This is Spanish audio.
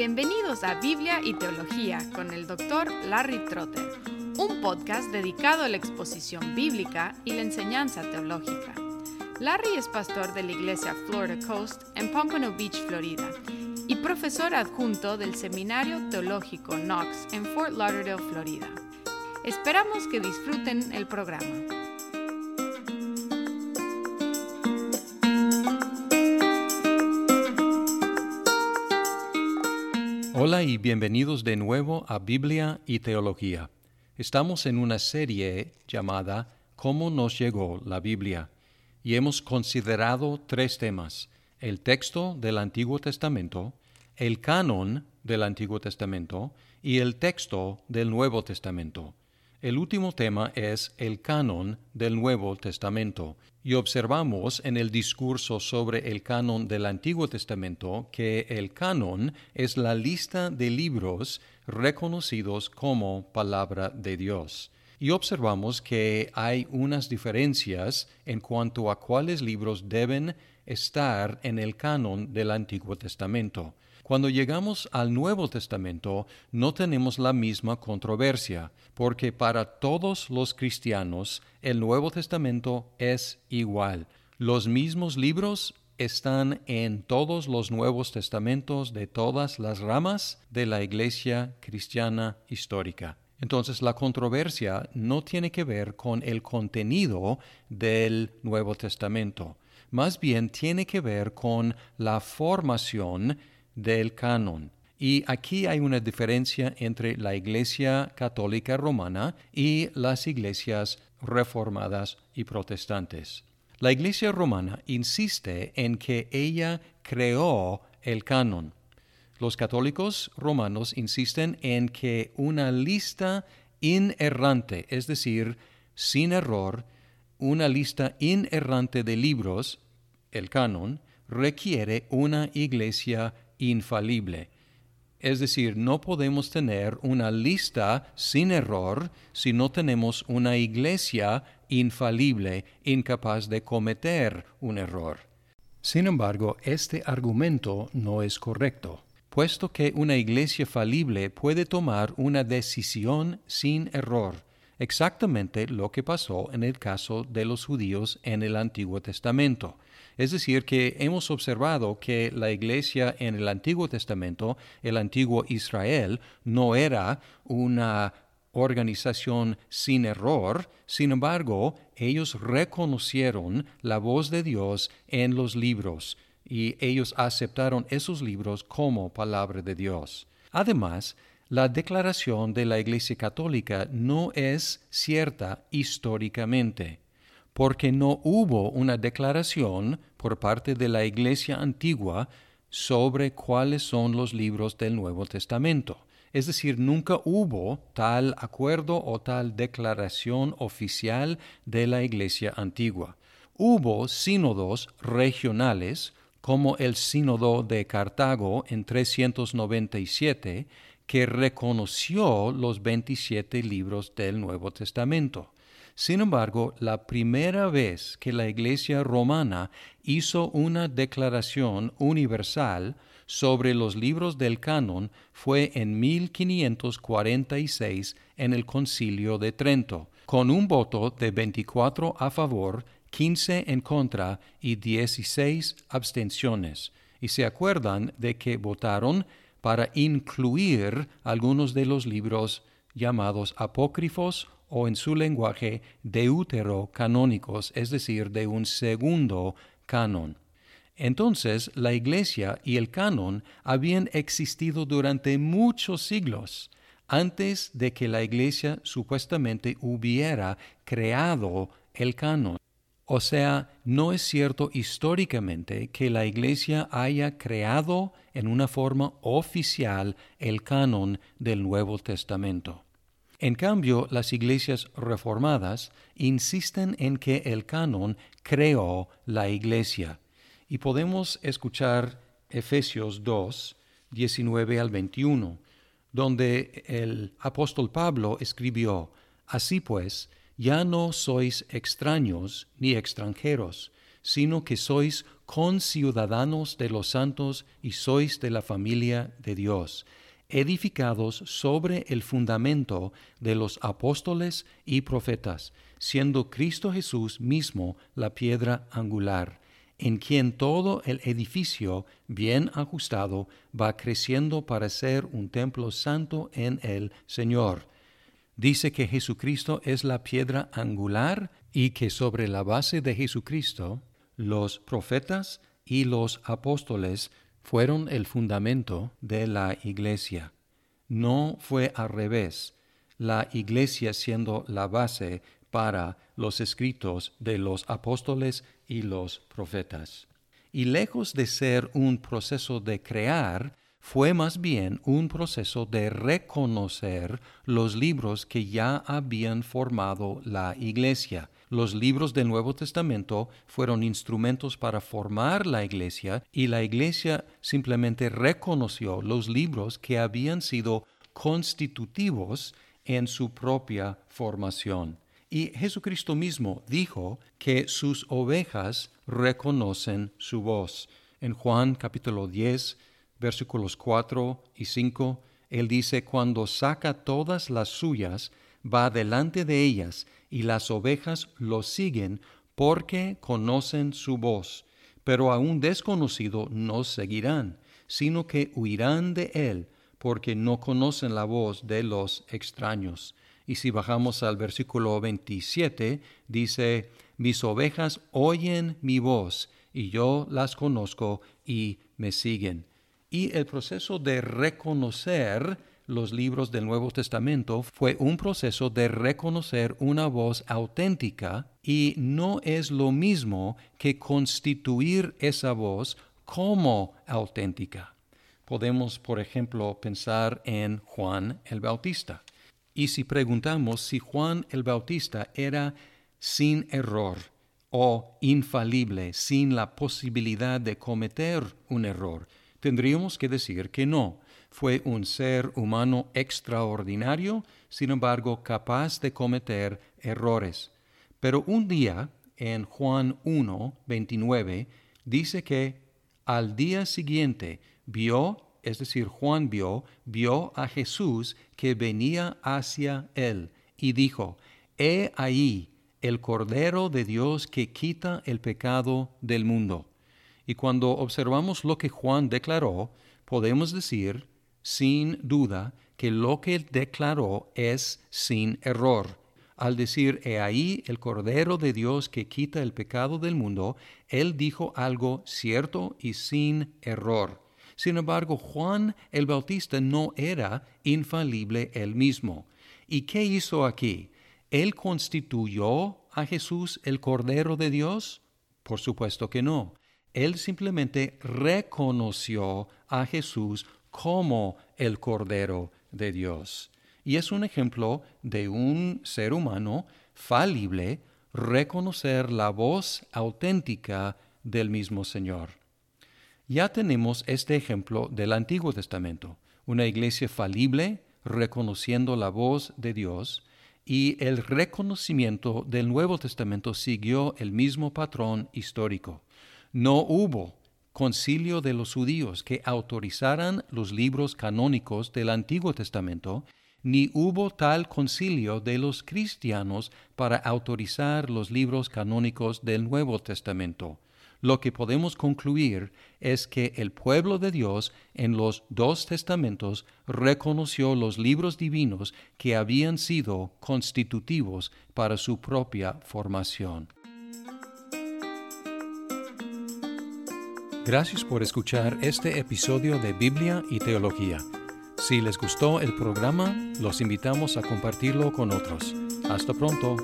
Bienvenidos a Biblia y Teología con el Dr. Larry Trotter, un podcast dedicado a la exposición bíblica y la enseñanza teológica. Larry es pastor de la iglesia Florida Coast en Pompano Beach, Florida, y profesor adjunto del Seminario Teológico Knox en Fort Lauderdale, Florida. Esperamos que disfruten el programa. Hola y bienvenidos de nuevo a Biblia y Teología. Estamos en una serie llamada ¿Cómo nos llegó la Biblia? y hemos considerado tres temas, el texto del Antiguo Testamento, el canon del Antiguo Testamento y el texto del Nuevo Testamento. El último tema es el canon del Nuevo Testamento, y observamos en el discurso sobre el canon del Antiguo Testamento que el canon es la lista de libros reconocidos como palabra de Dios. Y observamos que hay unas diferencias en cuanto a cuáles libros deben estar en el canon del Antiguo Testamento. Cuando llegamos al Nuevo Testamento no tenemos la misma controversia, porque para todos los cristianos el Nuevo Testamento es igual. Los mismos libros están en todos los Nuevos Testamentos de todas las ramas de la Iglesia cristiana histórica. Entonces la controversia no tiene que ver con el contenido del Nuevo Testamento, más bien tiene que ver con la formación del canon. Y aquí hay una diferencia entre la Iglesia Católica Romana y las iglesias reformadas y protestantes. La Iglesia Romana insiste en que ella creó el canon. Los católicos romanos insisten en que una lista inerrante, es decir, sin error, una lista inerrante de libros, el canon, requiere una iglesia infalible. Es decir, no podemos tener una lista sin error si no tenemos una iglesia infalible, incapaz de cometer un error. Sin embargo, este argumento no es correcto, puesto que una iglesia falible puede tomar una decisión sin error, exactamente lo que pasó en el caso de los judíos en el Antiguo Testamento. Es decir, que hemos observado que la iglesia en el Antiguo Testamento, el antiguo Israel, no era una organización sin error, sin embargo, ellos reconocieron la voz de Dios en los libros y ellos aceptaron esos libros como palabra de Dios. Además, la declaración de la Iglesia Católica no es cierta históricamente porque no hubo una declaración por parte de la Iglesia antigua sobre cuáles son los libros del Nuevo Testamento. Es decir, nunca hubo tal acuerdo o tal declaración oficial de la Iglesia antigua. Hubo sínodos regionales, como el sínodo de Cartago en 397, que reconoció los 27 libros del Nuevo Testamento. Sin embargo, la primera vez que la Iglesia romana hizo una declaración universal sobre los libros del canon fue en 1546 en el Concilio de Trento, con un voto de 24 a favor, 15 en contra y 16 abstenciones. Y se acuerdan de que votaron para incluir algunos de los libros llamados apócrifos o en su lenguaje deuterocanónicos, es decir, de un segundo canon. Entonces la Iglesia y el canon habían existido durante muchos siglos, antes de que la Iglesia supuestamente hubiera creado el canon. O sea, no es cierto históricamente que la Iglesia haya creado en una forma oficial el canon del Nuevo Testamento. En cambio, las iglesias reformadas insisten en que el canon creó la iglesia. Y podemos escuchar Efesios 2, 19 al 21, donde el apóstol Pablo escribió, Así pues, ya no sois extraños ni extranjeros, sino que sois conciudadanos de los santos y sois de la familia de Dios, edificados sobre el fundamento de los apóstoles y profetas, siendo Cristo Jesús mismo la piedra angular, en quien todo el edificio bien ajustado va creciendo para ser un templo santo en el Señor. Dice que Jesucristo es la piedra angular y que sobre la base de Jesucristo los profetas y los apóstoles fueron el fundamento de la iglesia. No fue al revés, la iglesia siendo la base para los escritos de los apóstoles y los profetas. Y lejos de ser un proceso de crear, fue más bien un proceso de reconocer los libros que ya habían formado la iglesia, los libros del Nuevo Testamento fueron instrumentos para formar la iglesia y la iglesia simplemente reconoció los libros que habían sido constitutivos en su propia formación. Y Jesucristo mismo dijo que sus ovejas reconocen su voz. En Juan capítulo 10, versículos 4 y 5, él dice, cuando saca todas las suyas, va delante de ellas y las ovejas lo siguen porque conocen su voz, pero a un desconocido no seguirán, sino que huirán de él, porque no conocen la voz de los extraños. Y si bajamos al versículo 27, dice, mis ovejas oyen mi voz, y yo las conozco y me siguen. Y el proceso de reconocer los libros del Nuevo Testamento fue un proceso de reconocer una voz auténtica y no es lo mismo que constituir esa voz como auténtica. Podemos, por ejemplo, pensar en Juan el Bautista. Y si preguntamos si Juan el Bautista era sin error o infalible, sin la posibilidad de cometer un error, tendríamos que decir que no fue un ser humano extraordinario, sin embargo capaz de cometer errores. Pero un día, en Juan 1, 29, dice que al día siguiente vio, es decir, Juan vio, vio a Jesús que venía hacia él y dijo, He ahí el Cordero de Dios que quita el pecado del mundo. Y cuando observamos lo que Juan declaró, podemos decir sin duda que lo que declaró es sin error. Al decir, he ahí el Cordero de Dios que quita el pecado del mundo, él dijo algo cierto y sin error. Sin embargo, Juan el Bautista no era infalible él mismo. ¿Y qué hizo aquí? ¿Él constituyó a Jesús el Cordero de Dios? Por supuesto que no. Él simplemente reconoció a Jesús como el Cordero de Dios. Y es un ejemplo de un ser humano falible reconocer la voz auténtica del mismo Señor. Ya tenemos este ejemplo del Antiguo Testamento, una iglesia falible reconociendo la voz de Dios, y el reconocimiento del Nuevo Testamento siguió el mismo patrón histórico. No hubo concilio de los judíos que autorizaran los libros canónicos del Antiguo Testamento, ni hubo tal concilio de los cristianos para autorizar los libros canónicos del Nuevo Testamento. Lo que podemos concluir es que el pueblo de Dios en los dos testamentos reconoció los libros divinos que habían sido constitutivos para su propia formación. Gracias por escuchar este episodio de Biblia y Teología. Si les gustó el programa, los invitamos a compartirlo con otros. Hasta pronto.